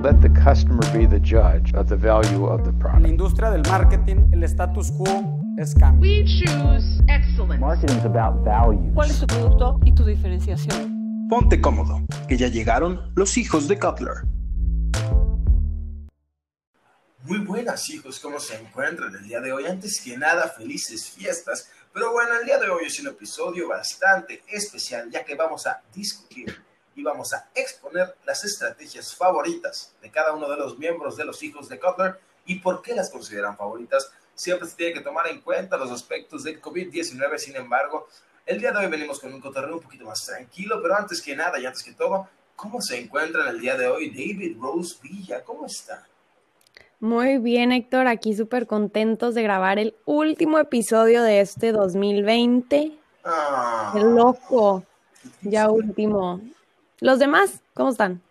Let the customer be the judge of the value of the En la product. industria del marketing, el status quo es cambio. We choose excellence. Marketing is about value. ¿Cuál es tu producto y tu diferenciación? Ponte cómodo, que ya llegaron los hijos de Cutler. Muy buenas hijos, ¿cómo se encuentran el día de hoy? Antes que nada, felices fiestas. Pero bueno, el día de hoy es un episodio bastante especial ya que vamos a discutir y vamos a exponer las estrategias favoritas de cada uno de los miembros de los hijos de Cutler y por qué las consideran favoritas. Siempre se tiene que tomar en cuenta los aspectos del COVID-19, sin embargo, el día de hoy venimos con un cotorreo un poquito más tranquilo, pero antes que nada y antes que todo, ¿cómo se encuentra el día de hoy David Rose Villa? ¿Cómo está? Muy bien, Héctor, aquí súper contentos de grabar el último episodio de este 2020. Ah, ¡Qué loco! Ya último. ¿Los demás? ¿Cómo están?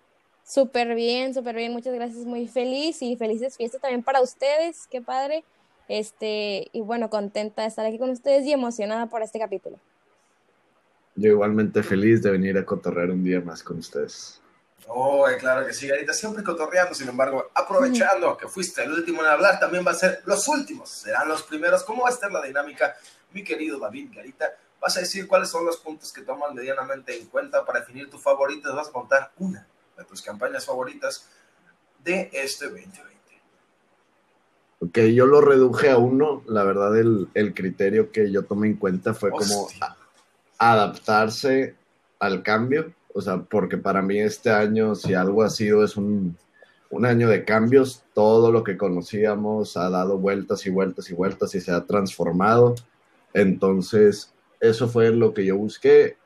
Súper bien, súper bien, muchas gracias, muy feliz y felices fiestas también para ustedes, qué padre. Este, y bueno, contenta de estar aquí con ustedes y emocionada por este capítulo. Yo igualmente feliz de venir a cotorrear un día más con ustedes. Oh, claro que sí, Garita, siempre cotorreando, sin embargo, aprovechando que fuiste el último en hablar, también va a ser los últimos, serán los primeros. ¿Cómo va a estar la dinámica, mi querido David Garita? Vas a decir cuáles son los puntos que toman medianamente en cuenta para definir tu favorita, vas a contar una de tus campañas favoritas de este 2020. Ok, yo lo reduje a uno. La verdad, el, el criterio que yo tomé en cuenta fue como Hostia. a- adaptarse al cambio. O sea, porque para mí este año, si algo ha sido, es un, un año de cambios. Todo lo que conocíamos ha dado vueltas y vueltas y vueltas y se ha transformado. Entonces, eso fue lo que yo busqué.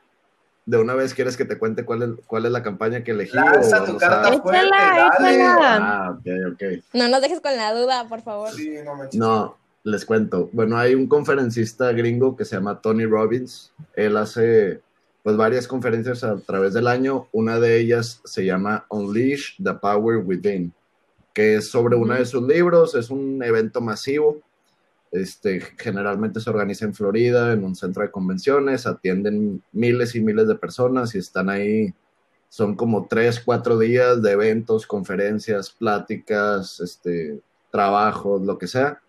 De una vez, ¿quieres que te cuente cuál es, cuál es la campaña que elegí? Lanza o tu vamos a- carta fuerte, Échala, dale. échala. Ah, ok, ok. No nos dejes con la duda, por favor. Sí, no manches. No, les cuento. Bueno, hay un conferencista gringo que se llama Tony Robbins. Él hace pues varias conferencias a través del año. Una de ellas se llama Unleash the Power Within, que es sobre uno de sus libros. Es un evento masivo. Este, generalmente se organiza en Florida, en un centro de convenciones, atienden miles y miles de personas y están ahí, son como tres, cuatro días de eventos, conferencias, pláticas, este, trabajos, lo que sea.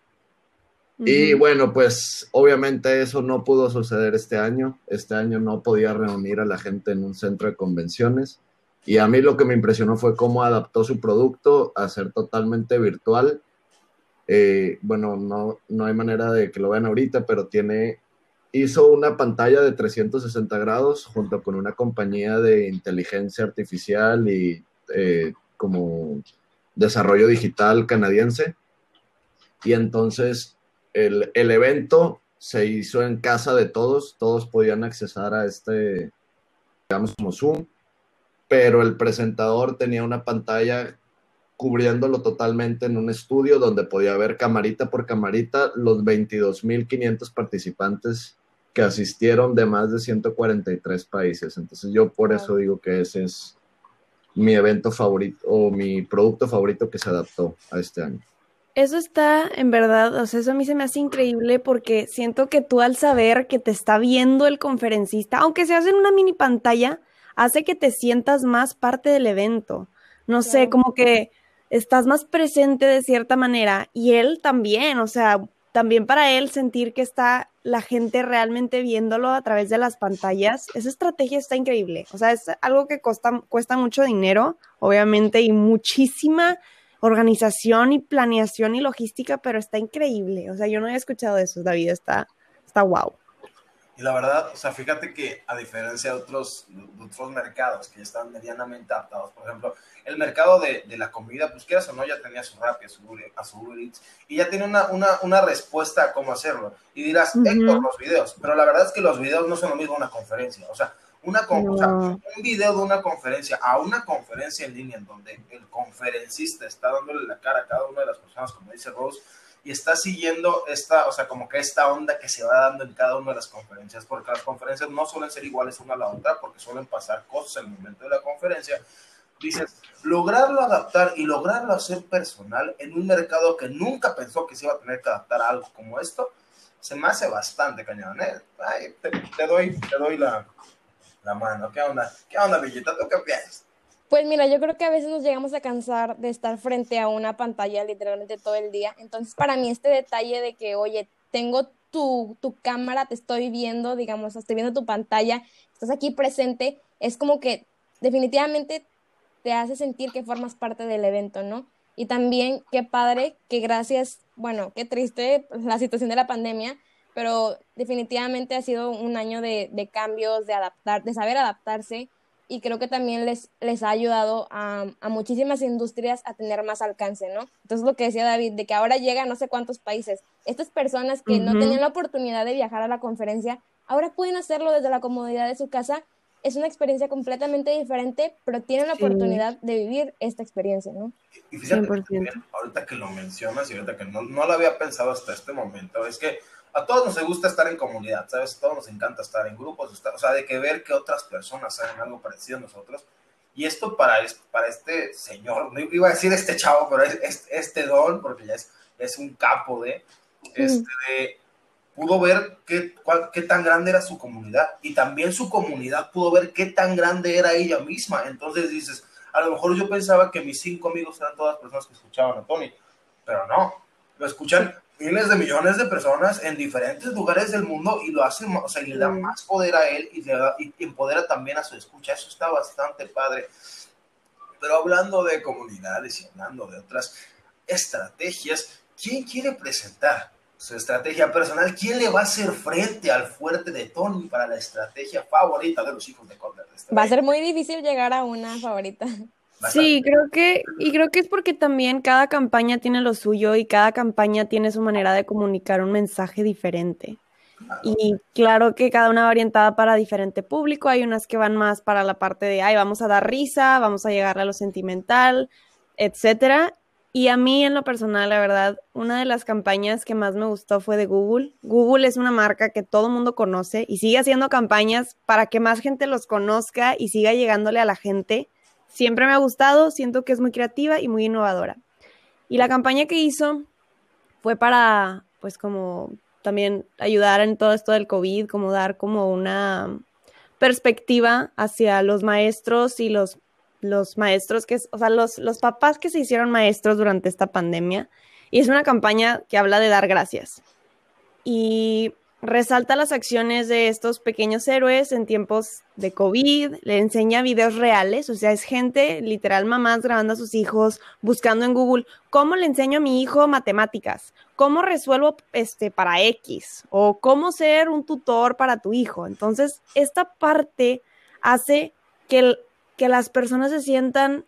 Y bueno, pues obviamente eso no pudo suceder este año. Este año no podía reunir a la gente en un centro de convenciones. Y a mí lo que me impresionó fue cómo adaptó su producto a ser totalmente virtual. Eh, bueno, no, no hay manera de que lo vean ahorita, pero tiene, hizo una pantalla de 360 grados junto con una compañía de inteligencia artificial y eh, como desarrollo digital canadiense. Y entonces el, el evento se hizo en casa de todos, todos podían accesar a este, digamos, como Zoom, pero el presentador tenía una pantalla cubriéndolo totalmente en un estudio donde podía ver camarita por camarita los 22.500 participantes que asistieron de más de 143 países. Entonces yo por eso digo que ese es mi evento favorito o mi producto favorito que se adaptó a este año. Eso está, en verdad, o sea, eso a mí se me hace increíble porque siento que tú al saber que te está viendo el conferencista, aunque se hace en una mini pantalla, hace que te sientas más parte del evento. No sé, como que estás más presente de cierta manera y él también, o sea, también para él sentir que está la gente realmente viéndolo a través de las pantallas, esa estrategia está increíble. O sea, es algo que cuesta, mucho dinero, obviamente, y muchísima organización y planeación y logística, pero está increíble. O sea, yo no había escuchado eso, David, está, está wow. Y la verdad, o sea, fíjate que a diferencia de otros, de otros mercados que ya están medianamente adaptados, por ejemplo, el mercado de, de la comida, pues quieras o no, ya tenía su Rappi, a su, a su Uber Eats, y ya tiene una, una, una respuesta a cómo hacerlo. Y dirás, Ujú. Héctor, los videos, pero la verdad es que los videos no son lo mismo una conferencia. O sea, una con- o sea, un video de una conferencia a una conferencia en línea en donde el conferencista está dándole la cara a cada una de las personas, como dice Rose, y está siguiendo esta, o sea, como que esta onda que se va dando en cada una de las conferencias, porque las conferencias no suelen ser iguales una a la otra, porque suelen pasar cosas en el momento de la conferencia. Dices, lograrlo adaptar y lograrlo hacer personal en un mercado que nunca pensó que se iba a tener que adaptar a algo como esto, se me hace bastante cañón. ¿eh? Ay, te, te doy, te doy la, la mano. ¿Qué onda? ¿Qué onda, Villita? ¿Tú qué piensas? Pues mira, yo creo que a veces nos llegamos a cansar de estar frente a una pantalla literalmente todo el día. Entonces, para mí este detalle de que, oye, tengo tu, tu cámara, te estoy viendo, digamos, estoy viendo tu pantalla, estás aquí presente, es como que definitivamente te hace sentir que formas parte del evento, ¿no? Y también qué padre que gracias, bueno, qué triste la situación de la pandemia, pero definitivamente ha sido un año de, de cambios, de adaptar, de saber adaptarse y creo que también les, les ha ayudado a, a, muchísimas industrias a tener más alcance, ¿no? Entonces lo que decía David, de que ahora llega a no sé cuántos países, estas personas que uh -huh. no tenían la oportunidad de viajar a la conferencia, ahora pueden hacerlo desde la comodidad de su casa. Es una experiencia completamente diferente, pero tienen la sí. oportunidad de vivir esta experiencia, ¿no? Y fíjate, también, ahorita que lo mencionas y ahorita que no, no lo había pensado hasta este momento, es que a todos nos gusta estar en comunidad, ¿sabes? A todos nos encanta estar en grupos, o sea, de que ver que otras personas hagan algo parecido a nosotros. Y esto para, para este señor, no iba a decir este chavo, pero es, es este don, porque ya es, es un capo de, este, de, pudo ver qué, cuál, qué tan grande era su comunidad y también su comunidad pudo ver qué tan grande era ella misma. Entonces dices, a lo mejor yo pensaba que mis cinco amigos eran todas personas que escuchaban a Tony, pero no, lo escuchan miles de millones de personas en diferentes lugares del mundo y lo hace, o sea, y le da más poder a él y, le da, y empodera también a su escucha. Eso está bastante padre. Pero hablando de comunidades y hablando de otras estrategias, ¿quién quiere presentar su estrategia personal? ¿Quién le va a hacer frente al fuerte de Tony para la estrategia favorita de los hijos de Cutler? Va a ser muy difícil llegar a una favorita. Sí, creo que, y creo que es porque también cada campaña tiene lo suyo y cada campaña tiene su manera de comunicar un mensaje diferente. Y claro que cada una va orientada para diferente público. Hay unas que van más para la parte de, ay, vamos a dar risa, vamos a llegar a lo sentimental, etcétera. Y a mí, en lo personal, la verdad, una de las campañas que más me gustó fue de Google. Google es una marca que todo el mundo conoce y sigue haciendo campañas para que más gente los conozca y siga llegándole a la gente siempre me ha gustado, siento que es muy creativa y muy innovadora. Y la campaña que hizo fue para, pues como también ayudar en todo esto del COVID, como dar como una perspectiva hacia los maestros y los, los maestros que, o sea, los, los papás que se hicieron maestros durante esta pandemia. Y es una campaña que habla de dar gracias. Y resalta las acciones de estos pequeños héroes en tiempos de COVID, le enseña videos reales, o sea, es gente, literal, mamás grabando a sus hijos, buscando en Google, ¿cómo le enseño a mi hijo matemáticas? ¿Cómo resuelvo este para X? O cómo ser un tutor para tu hijo. Entonces, esta parte hace que, que las personas se sientan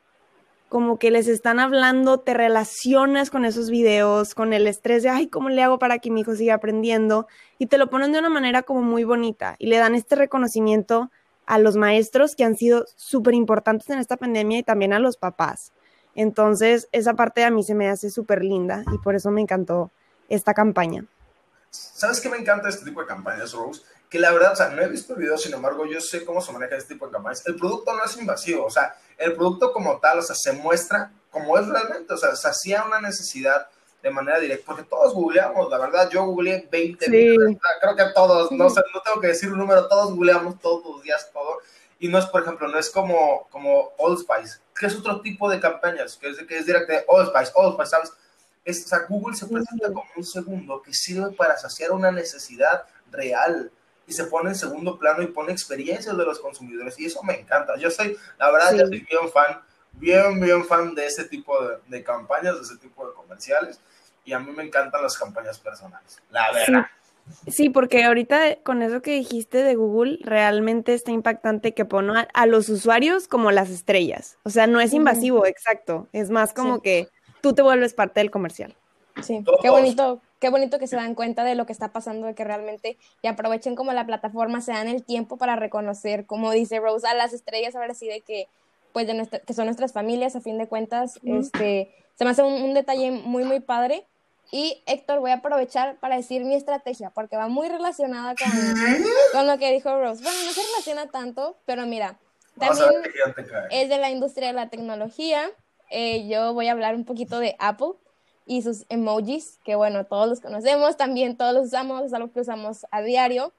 como que les están hablando, te relacionas con esos videos, con el estrés de, ay, ¿cómo le hago para que mi hijo siga aprendiendo? Y te lo ponen de una manera como muy bonita y le dan este reconocimiento a los maestros que han sido súper importantes en esta pandemia y también a los papás. Entonces, esa parte a mí se me hace súper linda y por eso me encantó esta campaña. ¿Sabes qué me encanta este tipo de campañas, Rose? Que la verdad, o sea, no he visto el video, sin embargo, yo sé cómo se maneja este tipo de campañas. El producto no es invasivo, o sea, el producto como tal, o sea, se muestra como es realmente, o sea, se hacía una necesidad de manera directa, porque todos googleamos, la verdad, yo googleé 20 sí. creo que todos, no, sé, no tengo que decir un número, todos googleamos todos los días todo, y no es, por ejemplo, no es como, como Old Spice, que es otro tipo de campañas, que es, que es directo de Old Spice, Old Spice, ¿sabes? Es, o sea, Google se presenta como un segundo que sirve para saciar una necesidad real, y se pone en segundo plano y pone experiencias de los consumidores y eso me encanta. Yo soy, la verdad, sí. yo soy bien fan, bien, bien fan de ese tipo de, de, campañas, de ese tipo de comerciales y a mí me encantan las campañas personales, la verdad. Sí. sí porque ahorita con eso que dijiste de Google, realmente está impactante que pone a, a los usuarios como las estrellas. O sea, no es invasivo, exacto. Es más como sí. que tú te vuelves parte del comercial. Sí, Todos. qué bonito, qué bonito que se dan cuenta de lo que está pasando, de que realmente y aprovechen como la plataforma, se dan el tiempo para reconocer, como dice Rosa, las estrellas ahora sí de que, pues de nuestra, que son nuestras familias, a fin de cuentas, mm. este, se me hace un, un, detalle muy, muy padre. Y Héctor, voy a aprovechar para decir mi estrategia, porque va muy relacionada con, con lo que dijo Rose. Bueno, no se relaciona tanto, pero mira, también es de la industria de la tecnología. Eh, yo voy a hablar un poquito de Apple y sus emojis, que bueno, todos los conocemos, también todos los usamos, es algo que usamos a diario.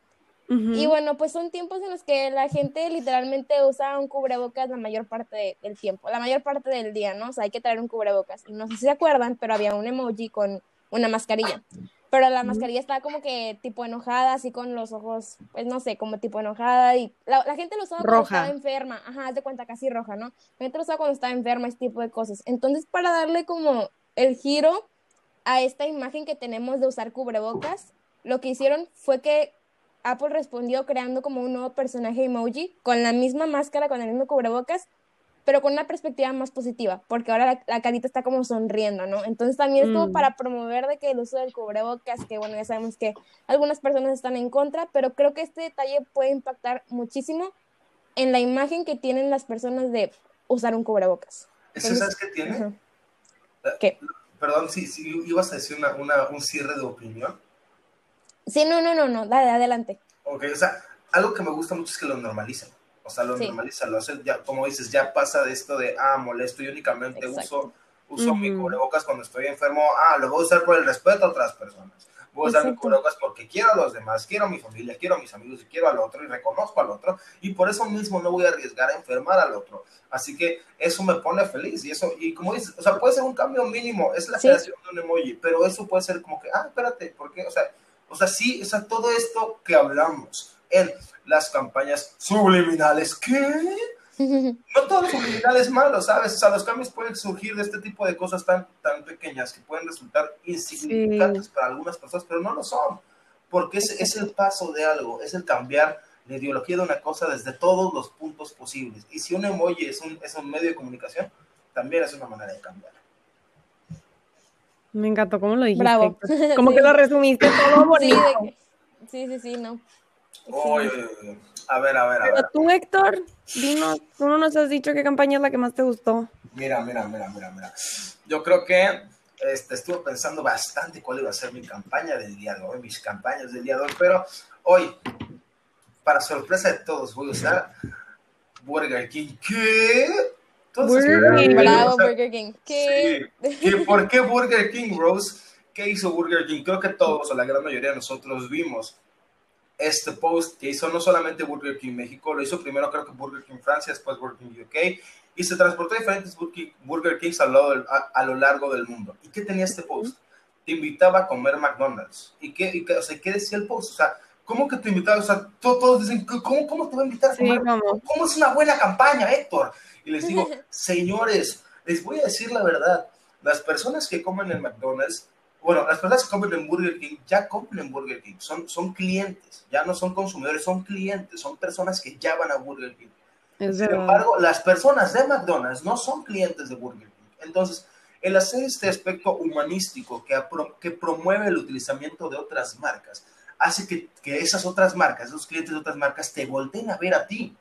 Ujú. Y bueno, pues son tiempos en los que la gente literalmente usa un cubrebocas la mayor parte de- del tiempo, la mayor parte del día, ¿no? O sea, hay que traer un cubrebocas. Y no sé si se acuerdan, pero había un emoji con una mascarilla. Pero la mascarilla estaba como que tipo enojada, así con los ojos, pues no sé, como tipo enojada. Y la, la gente lo usaba cuando Roja. estaba enferma. Ajá, haz de cuenta, casi roja, ¿no? La gente lo usaba cuando estaba enferma, ese tipo de cosas. Entonces, para darle como el giro a esta imagen que tenemos de usar cubrebocas, lo que hicieron fue que Apple respondió creando como un nuevo personaje emoji con la misma máscara, con el mismo cubrebocas, pero con una perspectiva más positiva, porque ahora la, la carita está como sonriendo, ¿no? Entonces también es como Mm. para promover de que el uso del cubrebocas, que bueno, ya sabemos que algunas personas están en contra, pero creo que este detalle puede impactar muchísimo en la imagen que tienen las personas de usar un cubrebocas. ¿Eso Entonces, sabes qué tiene? Ajá. ¿Qué? Perdón, si si ibas a decir una, una- un cierre de opinión. Sí, no, no, no, no, dale, adelante. Ok, o sea, algo que me gusta mucho es que lo normalicen. O sea, lo Sí. normalizan, lo hacen, ya, como dices, ya pasa de esto de, ah, molesto y únicamente Exacto. uso, uso mi Ujú. cubrebocas cuando estoy enfermo, ah, lo voy a usar por el respeto a otras personas. Voy a usar mi Exacto. cubrebocas porque quiero a los demás, quiero a mi familia, quiero a mis amigos y quiero al otro y reconozco al otro y por eso mismo no voy a arriesgar a enfermar al otro. Así que eso me pone feliz y eso, y como dices, o sea, puede ser un cambio mínimo, es la Sí. creación de un emoji, pero eso puede ser como que, ah, espérate, ¿por qué? O sea, o sea, sí, o sea, todo esto que hablamos en las campañas subliminales, ¿qué? No todo lo subliminal es malo, ¿sabes? O sea, los cambios pueden surgir de este tipo de cosas tan, tan pequeñas que pueden resultar insignificantes para algunas personas, pero no lo son, porque es, es el paso de algo, es el cambiar la ideología de una cosa desde todos los puntos posibles. Y si un emoji es un, es un medio de comunicación, también es una manera de cambiar. Me encantó cómo lo dijiste. Bravo. Como Sí. que lo resumiste todo bonito. sí, sí, sí, no. Oye. A ver, a ver, a ver. Pero tú, Héctor, dinos, tú no nos has dicho qué campaña es la que más te gustó. Mira, mira, mira, mira, mira. Yo creo que este, estuve pensando bastante cuál iba a ser mi campaña del día de hoy, mis campañas del día de hoy, pero hoy, para sorpresa de todos, voy a usar Burger King. ¿Qué? Todos Burger King. Bravo, Burger King. ¿Qué? Sí. ¿Y por qué Burger King, Rose? ¿Qué hizo Burger King? Creo que todos, o la gran mayoría de nosotros, vimos este post que hizo no solamente Burger King México, lo hizo primero creo que Burger King Francia, después Burger King UK, y se transportó a diferentes Burger Kings a lo, largo del- a, a lo largo del mundo. ¿Y qué tenía este post? Te invitaba a comer McDonald's. ¿Y qué, y qué- o sea, ¿qué decía el post? O sea, ¿cómo que te invitaba? O sea, to- todos dicen, ¿cómo, cómo te va a invitar a Sí, comer? vamos. ¿Cómo es una buena campaña, Héctor? Y les digo, señores, les voy a decir la verdad. Las personas que comen en McDonald's, bueno, las personas que comen en Burger King ya comen en Burger King, son, son clientes, ya no son consumidores, son clientes, son personas que ya van a Burger King. Es Sin embargo, las personas de McDonald's no son clientes de Burger King. Entonces, el hacer este aspecto humanístico que, apro- que promueve el utilizamiento de otras marcas, hace que, que esas otras marcas, esos clientes de otras marcas, te volteen a ver a ti.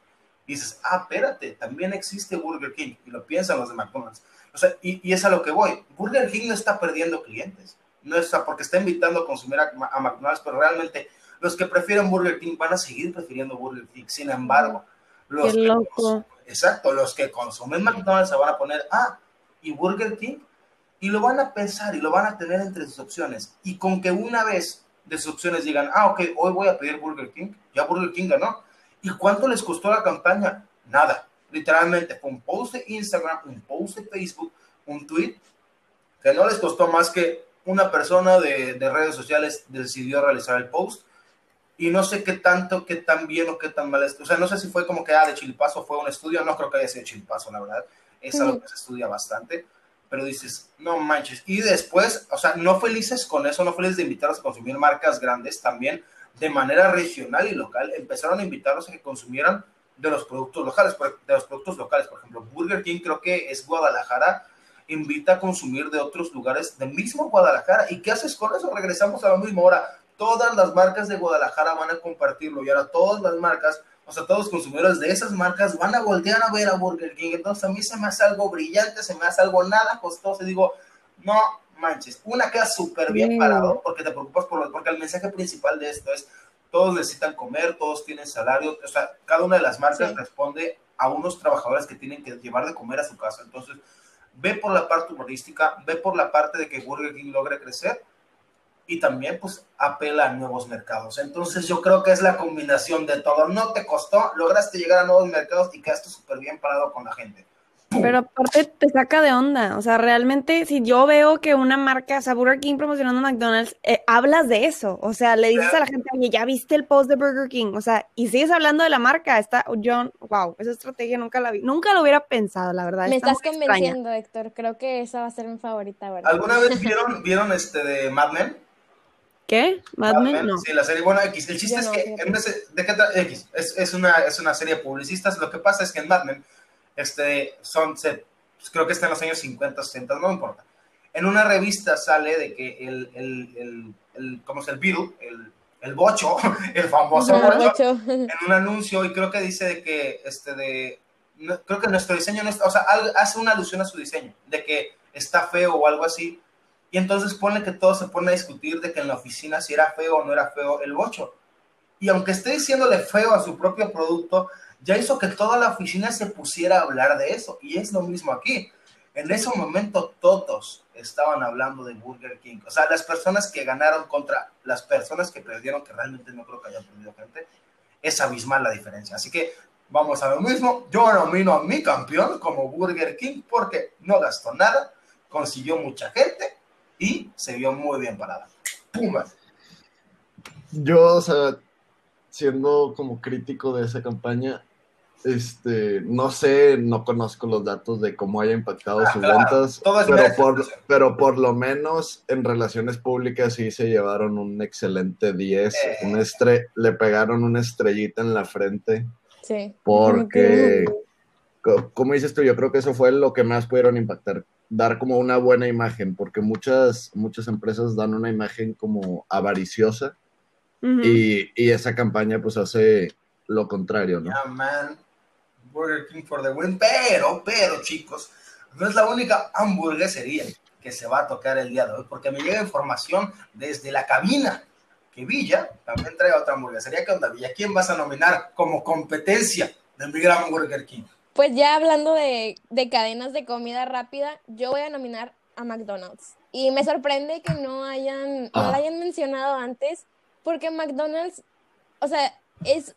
Y dices, ah, espérate, también existe Burger King. Y lo piensan los de McDonald's. O sea, y, y es a lo que voy. Burger King no está perdiendo clientes. No está porque está invitando a consumir a, a McDonald's, pero realmente los que prefieren Burger King van a seguir prefiriendo Burger King. Sin embargo, los Qué que exacto, los que consumen McDonald's se van a poner, ah, y Burger King, y lo van a pensar y lo van a tener entre sus opciones. Y con que una vez de sus opciones digan, ah, ok, hoy voy a pedir Burger King, ya Burger King ganó. ¿Y cuánto les costó la campaña? Nada. Literalmente fue un post de Instagram, un post de Facebook, un tweet, que no les costó más que una persona de, de redes sociales decidió realizar el post. Y no sé qué tanto, qué tan bien o qué tan mal es. O sea, no sé si fue como que, ah, de chilpazo fue un estudio. No creo que haya sido chilpazo, la verdad. Es algo que se estudia bastante. Pero dices, no manches. Y después, o sea, no felices con eso, no felices de invitarlos a consumir marcas grandes también de manera regional y local. Empezaron a invitarlos a que consumieran de los productos locales, de los productos locales. Por ejemplo, Burger King creo que es Guadalajara, invita a consumir de otros lugares del mismo Guadalajara. ¿Y qué haces con eso? Regresamos a lo mismo. Ahora, todas las marcas de Guadalajara van a compartirlo y ahora todas las marcas, o sea, todos los consumidores de esas marcas van a voltear a ver a Burger King. Entonces, a mí se me hace algo brillante, se me hace algo nada costoso. Y digo, no manches, una queda súper bien parado porque te preocupas por lo, porque el mensaje principal de esto es todos necesitan comer, todos tienen salario, o sea, cada una de las marcas Sí. responde a unos trabajadores que tienen que llevar de comer a su casa. Entonces, ve por la parte humorística, ve por la parte de que Burger King logre crecer y también pues apela a nuevos mercados. Entonces yo creo que es la combinación de todo. No te costó, lograste llegar a nuevos mercados y quedaste súper bien parado con la gente. Pero aparte te saca de onda. O sea, realmente, si yo veo que una marca, o sea, Burger King promocionando McDonald's, eh, hablas de eso. O sea, le dices a la gente, oye, ya viste el post de Burger King. O sea, y sigues hablando de la marca. Está, John, wow, esa estrategia nunca la vi. Nunca lo hubiera pensado, la verdad. Me está estás convenciendo, Héctor. Creo que esa va a ser mi favorita, ¿verdad? ¿Alguna vez vieron, vieron este de Mad Men? ¿Qué? ¿Mad Mad Men? Men, No. Sí, la serie. Bueno, X. El chiste Yo es no, que en ese, ¿de qué tra- X? Es, es, una, es una serie de publicistas. Lo que pasa es que en Mad Men, este, son, se, pues, creo que está en los años 50, 60, no importa. En una revista sale de que el, el, el, el ¿cómo es el Beatle? El, el bocho, el famoso Ajá, bocho, ocho. en un anuncio y creo que dice de que este de no- creo que nuestro diseño no está, o sea, hace una alusión a su diseño, de que está feo o algo así. Y entonces pone que todos se ponen a discutir de que en la oficina si era feo o no era feo el bocho. Y aunque esté diciéndole feo a su propio producto, ya hizo que toda la oficina se pusiera a hablar de eso. Y es lo mismo aquí. En ese momento todos estaban hablando de Burger King. O sea, las personas que ganaron contra las personas que perdieron, que realmente no creo que hayan perdido gente, es abismal la diferencia. Así que vamos a lo mismo. Yo nomino a mi campeón como Burger King porque no gastó nada, consiguió mucha gente y se vio muy bien parada. Pumas. Yo, o sea, siendo como crítico de esa campaña, este, no sé, no conozco los datos de cómo haya impactado Ah, sus claro. ventas, pero por, pero por lo menos en relaciones públicas sí se llevaron un excelente 10, Eh. un estre le pegaron una estrellita en la frente, Sí. porque, co- como dices tú, yo creo que eso fue lo que más pudieron impactar, dar como una buena imagen, porque muchas, muchas empresas dan una imagen como avariciosa, y, y esa campaña pues hace lo contrario, ¿no? Yeah, man. Burger King for the win. Pero, pero, chicos, no es la única hamburguesería que se va a tocar el día de hoy, porque me llega información desde la cabina que Villa también trae otra hamburguesería. ¿Qué onda, Villa? ¿Quién vas a nominar como competencia de mi gran Burger King? Pues ya hablando de, de cadenas de comida rápida, yo voy a nominar a McDonald's. Y me sorprende que no hayan, no Ah. la hayan mencionado antes, porque McDonald's, o sea, es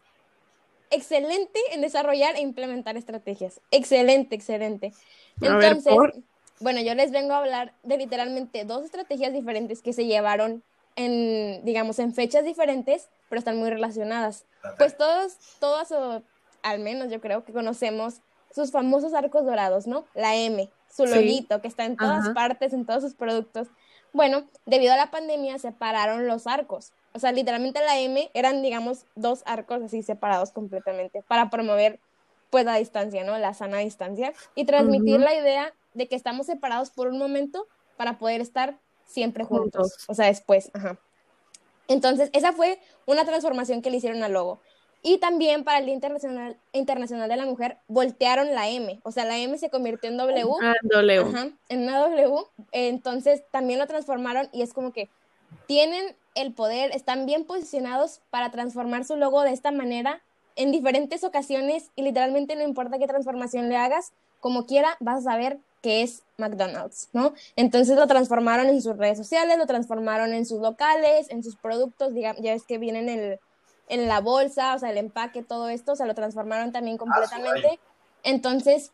excelente en desarrollar e implementar estrategias. Excelente, excelente. Ver, Entonces, ¿por? bueno, yo les vengo a hablar de literalmente dos estrategias diferentes que se llevaron en, digamos, en fechas diferentes, pero están muy relacionadas. Pues todos, todos, o al menos yo creo que conocemos sus famosos arcos dorados, ¿no? La M, su Sí. loguito que está en todas Ajá. partes, en todos sus productos. Bueno, debido a la pandemia separaron los arcos. O sea, literalmente la M eran, digamos, dos arcos así separados completamente para promover, pues, la distancia, ¿no? La sana distancia y transmitir la idea de que estamos separados por un momento para poder estar siempre juntos. Juntos. O sea, después, ajá. Entonces, esa fue una transformación que le hicieron al logo. Y también para el Día Internacional, Internacional de la Mujer, voltearon la M. O sea, la M se convirtió en W. Ah, W. Ajá, en una W. Entonces, también lo transformaron y es como que tienen el poder, están bien posicionados para transformar su logo de esta manera en diferentes ocasiones y literalmente no importa qué transformación le hagas, como quiera, vas a saber que es McDonald's, ¿no? Entonces lo transformaron en sus redes sociales, lo transformaron en sus locales, en sus productos, digamos, ya ves que vienen en, el- en la bolsa, o sea, el empaque, todo esto, o sea, lo transformaron también completamente. Entonces,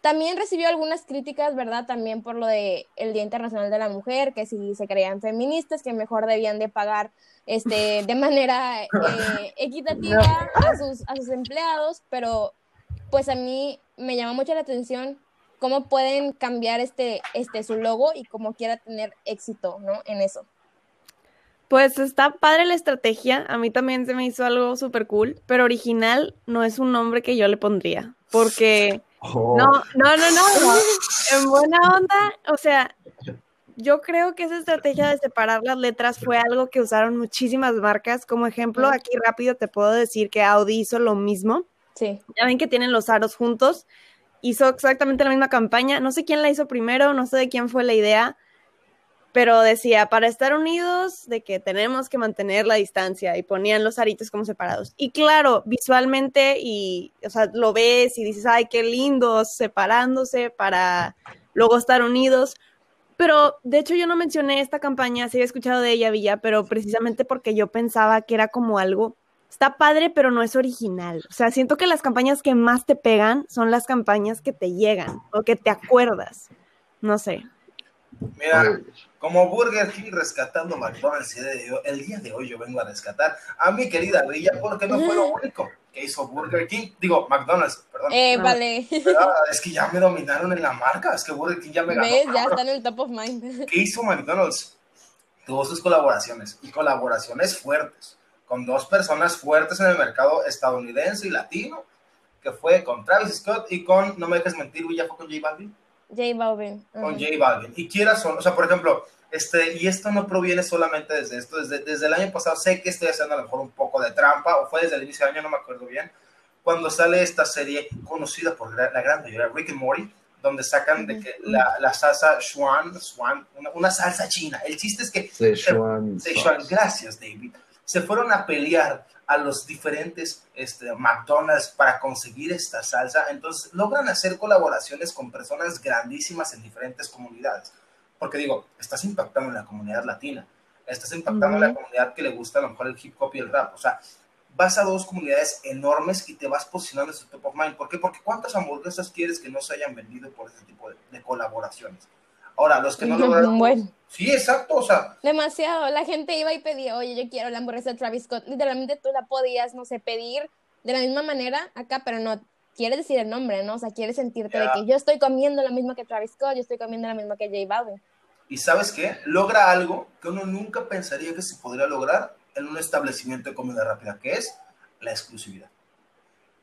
también recibió algunas críticas, ¿verdad? También por lo de el Día Internacional de la Mujer, que si se creían feministas, que mejor debían de pagar este, de manera eh, equitativa a sus, a sus empleados, pero pues a mí me llama mucho la atención cómo pueden cambiar este, este su logo y cómo quiera tener éxito, ¿no? En eso. Pues está padre la estrategia. A mí también se me hizo algo súper cool, pero original no es un nombre que yo le pondría. Porque Oh, no, no, no, no. En buena onda, o sea, yo creo que esa estrategia de separar las letras fue algo que usaron muchísimas marcas. Como ejemplo, aquí rápido te puedo decir que Audi hizo lo mismo. Sí. Ya ven que tienen los aros juntos. Hizo exactamente la misma campaña. No sé quién la hizo primero, no sé de quién fue la idea, pero decía, para estar unidos, de que tenemos que mantener la distancia y ponían los aritos como separados. Y claro, visualmente, y, o sea, lo ves y dices, ay, qué lindos, separándose para luego estar unidos. pero de hecho yo no mencioné esta campaña, sí había escuchado de ella, Villa, pero precisamente porque yo pensaba que era como algo, está padre, pero no es original. O sea, siento que las campañas que más te pegan son las campañas que te llegan o que te acuerdas. No sé. Mira, como Burger King rescatando McDonald's, el día de hoy- el día de hoy yo vengo a rescatar a mi querida Villa porque no fue lo único que hizo Burger King, digo McDonald's, perdón. Eh, Ah. vale. Pero es que ya me dominaron en la marca, es que Burger King ya me ganó. ¿Ves? Ya está en el top of mind. ¿Qué hizo McDonald's? Tuvo sus colaboraciones y colaboraciones fuertes con dos personas fuertes en el mercado estadounidense y latino, que fue con Travis Scott y con, no me dejes mentir, Villa fue con J Balvin. J Balvin. con Ajá. J Balvin. Y quieras o sea, por ejemplo, este, y esto no proviene solamente desde esto, desde, desde el año pasado, sé que estoy haciendo a lo mejor un poco de trampa, o fue desde el inicio del año, no me acuerdo bien, cuando sale esta serie conocida por la, la gran mayoría, Rick and Morty, donde sacan de que la, la salsa Swan, Swan una, una salsa china. El chiste es que Szechuan Szechuan, sauce. gracias David, se fueron a pelear a los diferentes este, McDonald's para conseguir esta salsa, entonces logran hacer colaboraciones con personas grandísimas en diferentes comunidades, porque digo, estás impactando en la comunidad latina, estás impactando en la comunidad que le gusta a lo mejor el hip hop y el rap, o sea, vas a dos comunidades enormes y te vas posicionando en su top of mind, ¿por qué? Porque ¿cuántas hamburguesas quieres que no se hayan vendido por ese tipo de, de colaboraciones? Ahora, los que no lograron... Bueno. Sí, exacto, o sea, Demasiado. La gente iba y pedía, oye, yo quiero la hamburguesa de Travis Scott. Literalmente tú la podías, no sé, pedir de la misma manera acá, pero no quieres decir el nombre, ¿no? O sea, quieres sentirte de Ya. que yo estoy comiendo la misma que Travis Scott, yo estoy comiendo la misma que J Balvin. Y sabes qué? Logra algo que uno nunca pensaría que se podría lograr en un establecimiento de comida rápida, que es la exclusividad.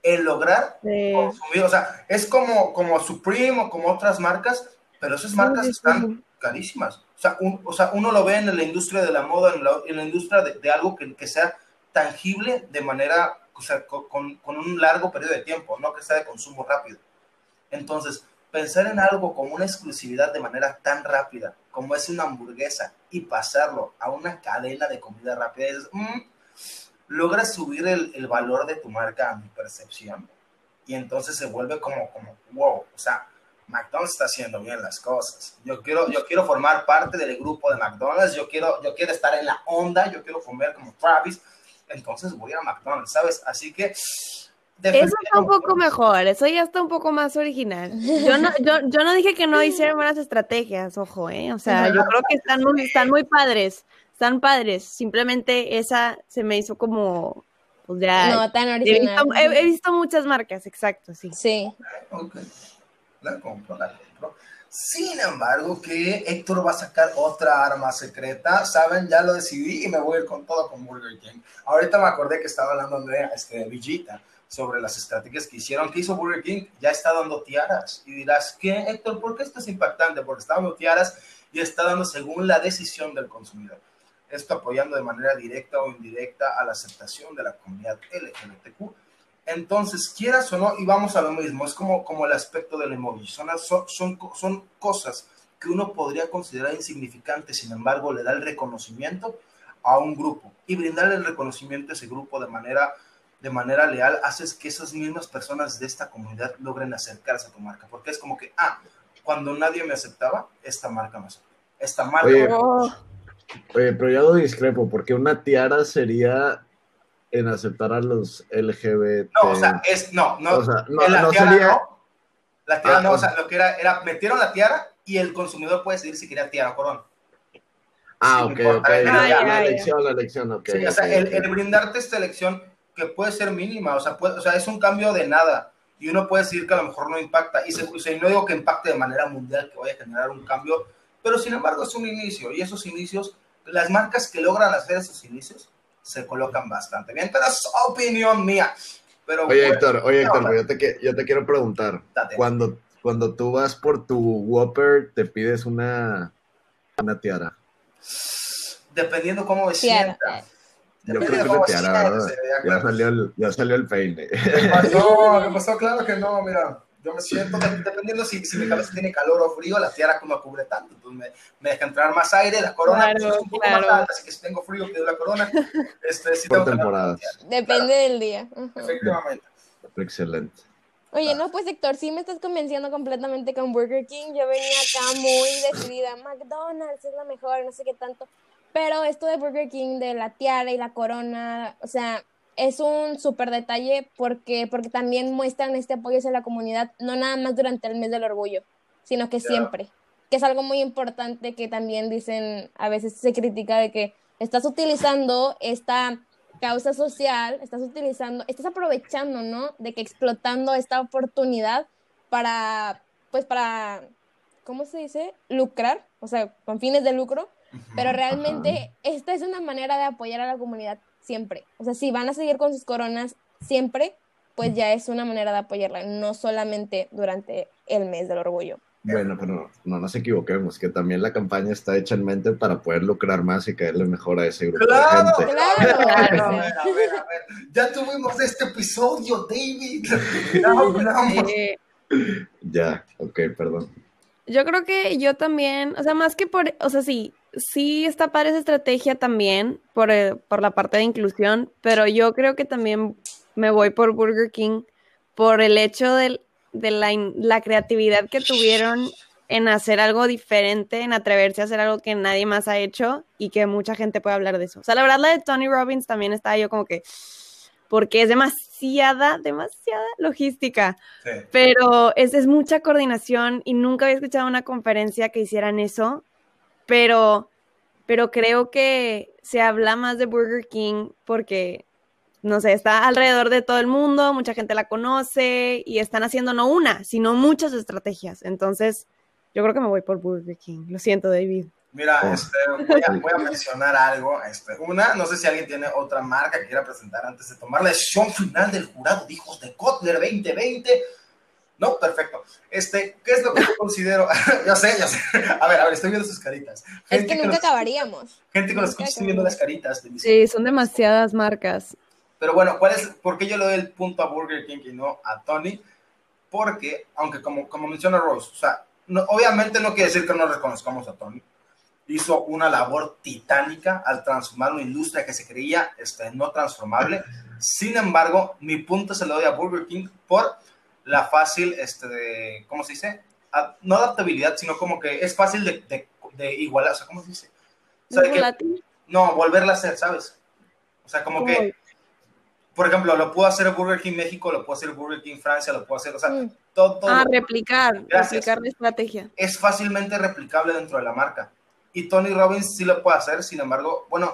El lograr Sí. consumir, o sea, es como, como Supreme o como otras marcas, pero esas marcas sí, sí. están carísimas. O sea, un- o sea, uno lo ve en la industria de la moda, en la, en la industria de, de algo que, que sea tangible de manera, o sea, co- con, con un largo periodo de tiempo, no que sea de consumo rápido. Entonces, pensar en algo como una exclusividad de manera tan rápida como es una hamburguesa y pasarlo a una cadena de comida rápida, es, mm, logras subir el, el valor de tu marca a mi percepción y entonces se vuelve como, como, wow, o sea, McDonald's está haciendo bien las cosas. Yo quiero, yo quiero formar parte del grupo de McDonald's, yo quiero, yo quiero estar en la onda, yo quiero comer como Travis, entonces voy a McDonald's, ¿sabes? Así que... Eso está un poco mejor, eso ya está un poco más original. Yo no, yo, yo no dije que no hicieran buenas estrategias, ojo, ¿eh? O sea, yo creo que están muy, están muy padres, están padres. Simplemente esa se me hizo como, pues ya. No, tan he, original. visto, he- he visto muchas marcas, exacto, sí. Sí. Ok, la compro, la compro. Sin embargo, que Héctor va a sacar otra arma secreta, ¿saben? Ya lo decidí y me voy a ir con todo con Burger King. Ahorita me acordé que estaba hablando Andrea, este, Villita, sobre las estrategias que hicieron. ¿Qué hizo Burger King? Ya está dando tiaras. Y dirás, ¿qué, Héctor? ¿Por qué esto es impactante? Porque está dando tiaras y está dando según la decisión del consumidor. Esto apoyando de manera directa o indirecta a la aceptación de la comunidad LGBTQ. Entonces, quieras o no, y vamos a lo mismo, es como, como el aspecto del emoji. Son, son, son, son cosas que uno podría considerar insignificantes, sin embargo, le da el reconocimiento a un grupo y brindarle el reconocimiento a ese grupo de manera, de manera leal, haces que esas mismas personas de esta comunidad logren acercarse a tu marca, porque es como que, ah, cuando nadie me aceptaba, esta marca me aceptó. Esta marca Oye, me Oye, pero yo lo discrepo, porque una tiara sería en aceptar a los LGBT. No, o sea, es, no, no, O sea, no- en la no tiara sería- no. La tiara Ah, no, o sea, lo que era, era, metieron la tiara y el consumidor puede decidir si quería tiara o corona. Ah, ok, ok. La, Ah, ya, la ya. elección, la elección, ok. Sí, o sea, ok, el, ok. el brindarte esta elección que puede ser mínima, o sea, puede- o sea, es un cambio de nada. Y uno puede decir que a lo mejor no impacta. Y, se, o sea, y no digo que impacte de manera mundial, que vaya a generar un cambio, pero sin embargo es un inicio. Y esos inicios, las marcas que logran hacer esos inicios, se colocan bastante bien. Pero es opinión mía. Pero, Oye, bueno, Héctor, oye, Héctor, yo te, yo te quiero preguntar. Date. Cuando, cuando tú vas por tu Whopper, te pides una, una tiara. dependiendo cómo me Tiara. sienta. Yo creo de que una tiara, Ya salió el, ya salió el peine. ¿Qué pasó? ¿Qué pasó? Claro que no, mira. Yo me siento, de- dependiendo si, si mi cabeza tiene calor o frío, la tiara no cubre tanto. Entonces me, me deja entrar más aire, la corona Claro, pues, es un poco claro. más alta, así que si tengo frío, pido la corona. Este, sí Por tengo que- temporadas. Depende del día. Efectivamente. Excelente. Oye, no, pues Héctor, sí me estás convenciendo completamente con Burger King. Yo venía acá muy decidida. McDonald's es la mejor, no sé qué tanto. Pero esto de Burger King, de la tiara y la corona, o sea, es un súper detalle porque, porque también muestran este apoyo hacia la comunidad, no nada más durante el mes del orgullo, sino que siempre. Que es algo muy importante que también dicen, a veces se critica de que estás utilizando esta causa social, estás utilizando, estás aprovechando, ¿no? De que explotando esta oportunidad para, pues para, ¿cómo se dice? Lucrar, o sea, con fines de lucro, pero realmente esta es una manera de apoyar a la comunidad siempre. O sea, si van a seguir con sus coronas siempre, pues ya es una manera de apoyarla, no solamente durante el mes del orgullo. Bueno, pero no nos equivoquemos, que también la campaña está hecha en mente para poder lucrar más y caerle mejor a ese grupo Claro, de gente. Claro. claro. A ver, a ver, a ver. Ya tuvimos este episodio, David. Ya hablamos. Eh, Ya, ok, perdón. Yo creo que yo también, o sea, más que por, o sea, sí, sí está padre esa estrategia también por, eh, por la parte de inclusión, pero yo creo que también me voy por Burger King por el hecho de, la, la creatividad que tuvieron en hacer algo diferente, en atreverse a hacer algo que nadie más ha hecho y que mucha gente puede hablar de eso. O sea, la verdad la de Tony Robbins también estaba yo como que, porque es demasiada, demasiada logística Sí. pero es, es mucha coordinación y nunca había escuchado una conferencia que hicieran eso, pero, pero creo que se habla más de Burger King porque, no sé, está alrededor de todo el mundo, mucha gente la conoce y están haciendo no una, sino muchas estrategias. Entonces, yo creo que me voy por Burger King. Lo siento, David. Mira, Oh. este, voy, a, voy a mencionar algo. Este, una, no sé si alguien tiene otra marca que quiera presentar antes de tomar la decisión final del jurado de hijos de Kotler 2020. No, perfecto. Este, ¿qué es lo que yo considero? ya sé, ya sé. A ver, a ver, estoy viendo sus caritas. Es Gente que nunca acabaríamos. Gente que nos nunca escucha estoy viendo las caritas de mis Sí, son demasiadas marcas. Pero bueno, ¿cuál es, ¿por qué yo le doy el punto a Burger King y no a Tony? Porque, aunque como, como menciona Rose, o sea, no- obviamente no quiere decir que no reconozcamos a Tony. Hizo una labor titánica al transformar una industria que se creía este, no transformable. Sin embargo, mi punto se lo doy a Burger King por la fácil, este, de, ¿cómo se dice? A- no adaptabilidad, sino como que es fácil de, de, de igualar, o sea, ¿cómo se dice? O sea, que- no, volverla a hacer, ¿sabes? O sea, como que, por ejemplo, lo puedo hacer Burger King México, lo puedo hacer Burger King Francia, lo puedo hacer, o sea, Mm. todo, todo Ah, replicar, Gracias. replicar la estrategia. es fácilmente replicable dentro de la marca. Y Tony Robbins sí lo puede hacer, sin embargo, bueno,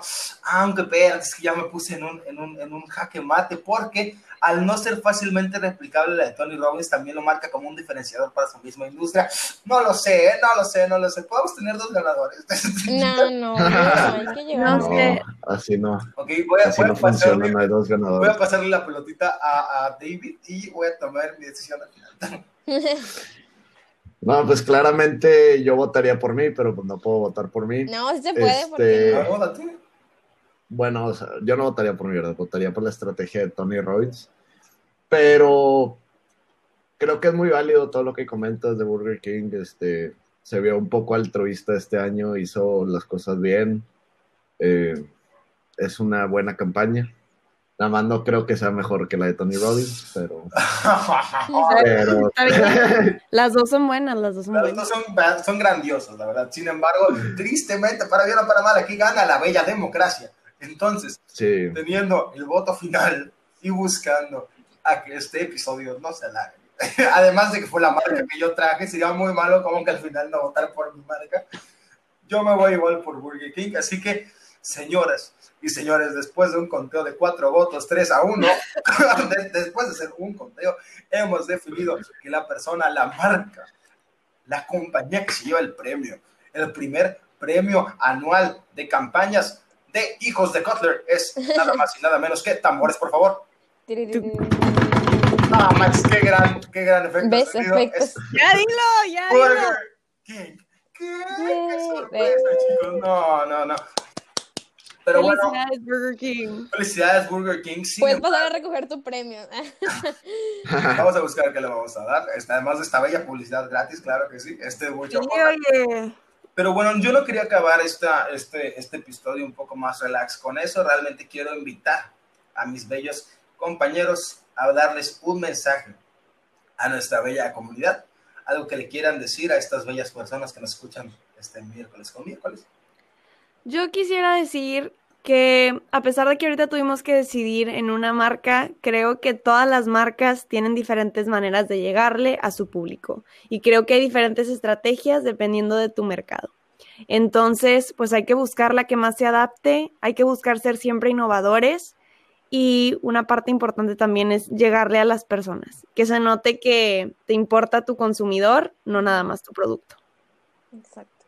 aunque espérate, es que ya me puse en un, en, un, en un jaque mate, porque al no ser fácilmente replicable la de Tony Robbins, también lo marca como un diferenciador para su misma industria. No lo sé, ¿eh? no lo sé, no lo sé. Podemos tener dos ganadores. No, no, no, hay que. No No, sé. así no. ok, voy a, Así voy a no funciona, pasarle- no hay dos Voy a ganadores. pasarle la pelotita a, a David y voy a tomar mi decisión al final. No, pues claramente yo votaría por mí, pero pues no puedo votar por mí. No, sí se puede, Este- porque. Bueno, o sea, yo no votaría por mí, ¿verdad? Votaría por la estrategia de Tony Robbins. Pero creo que es muy válido todo lo que comentas de Burger King. Este, se vio un poco altruista este año, hizo las cosas bien. Eh, es una buena campaña. Nada más no creo que sea mejor que la de Tony Robbins, pero... pero. Las dos son buenas, las dos son Las buenas. dos son, son grandiosos, la verdad. Sin embargo, tristemente, para bien o para mal, aquí gana la bella democracia. Entonces, sí, teniendo el voto final y buscando a que este episodio no se alargue. Además de que fue la marca que yo traje, sería muy malo como que al final no votar por mi marca. Yo me voy igual por Burger King, así que, señoras y señores, después de un conteo de cuatro votos, tres a uno, de- después de hacer un conteo, hemos definido que la persona, la marca, la compañía que se lleva el premio, el primer premio anual de campañas de Hijos de Cutler es nada más y nada menos que tambores, por favor. Ah, Max, qué gran, qué gran efecto. ¿Ves? Efectos. Es Ya dilo, ya dilo. Burger King. ¿Qué? ¡Qué sorpresa, chicos! No, no, no. Pero bueno, Felicidades, Burger King. felicidades, Burger King. Sin puedes pasar a recoger tu premio. Vamos a buscar qué le vamos a dar. Este, Además de esta bella publicidad gratis, claro que sí. Este Sí, mucho oye. Pero bueno, yo no quería acabar esta, este, este episodio un poco más relax con eso. Realmente quiero invitar a mis bellos compañeros a darles un mensaje a nuestra bella comunidad. Algo que le quieran decir a estas bellas personas que nos escuchan este miércoles con miércoles. Yo quisiera decir que a pesar de que ahorita tuvimos que decidir en una marca, creo que todas las marcas tienen diferentes maneras de llegarle a su público y creo que hay diferentes estrategias dependiendo de tu mercado. Entonces, pues hay que buscar la que más se adapte, hay que buscar ser siempre innovadores y una parte importante también es llegarle a las personas, que se note que te importa tu consumidor, no nada más tu producto. Exacto.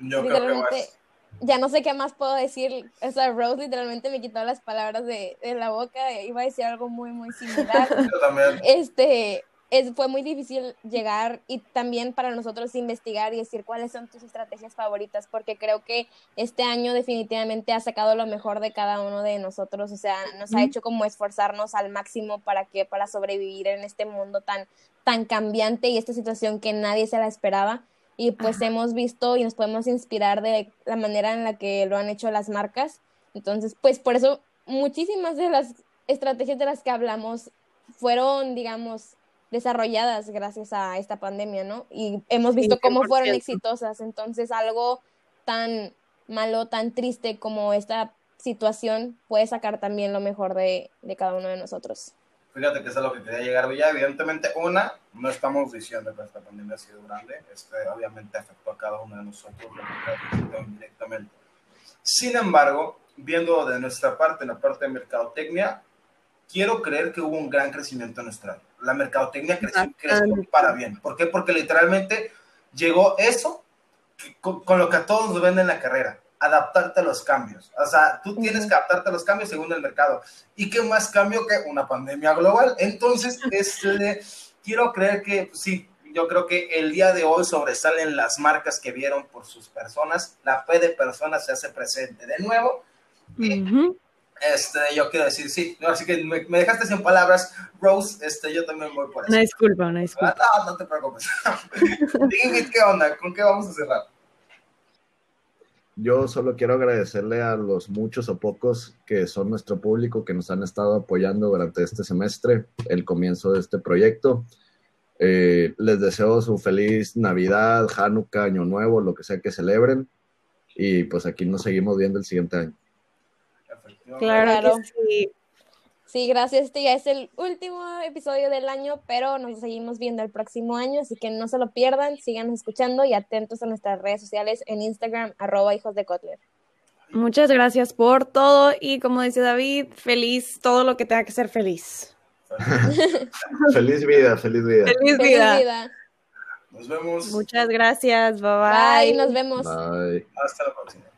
Yo creo que Literalmente, vas. Ya no sé qué más puedo decir. O sea, Rose literalmente me quitó las palabras de, de la boca. Iba a decir algo muy, muy similar. Yo también. este, es, fue muy difícil llegar y también para nosotros investigar y decir cuáles son tus estrategias favoritas, porque creo que este año definitivamente ha sacado lo mejor de cada uno de nosotros, o sea, nos ha hecho como esforzarnos al máximo para que, para sobrevivir en este mundo tan, tan cambiante y esta situación que nadie se la esperaba. Y pues hemos visto y nos podemos inspirar de la manera en la que lo han hecho las marcas. Entonces, pues por eso muchísimas de las estrategias de las que hablamos fueron, digamos, desarrolladas gracias a esta pandemia, ¿no? Y hemos visto cómo fueron 100%. exitosas. Entonces, algo tan malo, tan triste como esta situación puede sacar también lo mejor de, de cada uno de nosotros. Fíjate que eso es lo que quería llegar ya. Evidentemente, una, no estamos diciendo que esta pandemia ha sido grande. Este, obviamente afectó a cada uno de nosotros directamente. Sin embargo, viendo de nuestra parte, en la parte de mercadotecnia, quiero creer que hubo un gran crecimiento en nuestra área. La mercadotecnia creció, creció para bien. ¿Por qué? Porque literalmente llegó eso con, con lo que a todos nos venden en la carrera, adaptarte a los cambios. O sea, tú tienes que adaptarte a los cambios según el mercado. ¿Y qué más cambio que una pandemia global? Entonces, este, quiero creer que pues, sí, yo creo que el día de hoy sobresalen las marcas que vieron por sus personas, la fe de personas se hace presente de nuevo. Y, Ujú. este, yo quiero decir, sí, no, así que me, me dejaste sin palabras, Rose, este, yo también voy por eso. Una disculpa, una disculpa. No, no te preocupes. Dime, ¿qué onda? ¿Con qué vamos a cerrar? Yo solo quiero agradecerle a los muchos o pocos que son nuestro público que nos han estado apoyando durante este semestre, el comienzo de este proyecto. Eh, les deseo su feliz Navidad, Hanukkah, Año Nuevo, lo que sea que celebren. Y pues aquí nos seguimos viendo el siguiente año. Claro, Claro. que sí. Sí, gracias. Este ya es el último episodio del año, pero nos seguimos viendo el próximo año, así que no se lo pierdan, sigan escuchando y atentos a nuestras redes sociales en Instagram, arroba hijos de Kotler. Muchas gracias por todo y como dice David, feliz todo lo que tenga que ser feliz. feliz vida, feliz vida. Feliz Feliz vida. vida. Nos vemos. Muchas gracias. Bye Bye, bye. nos vemos. Bye. Hasta la próxima.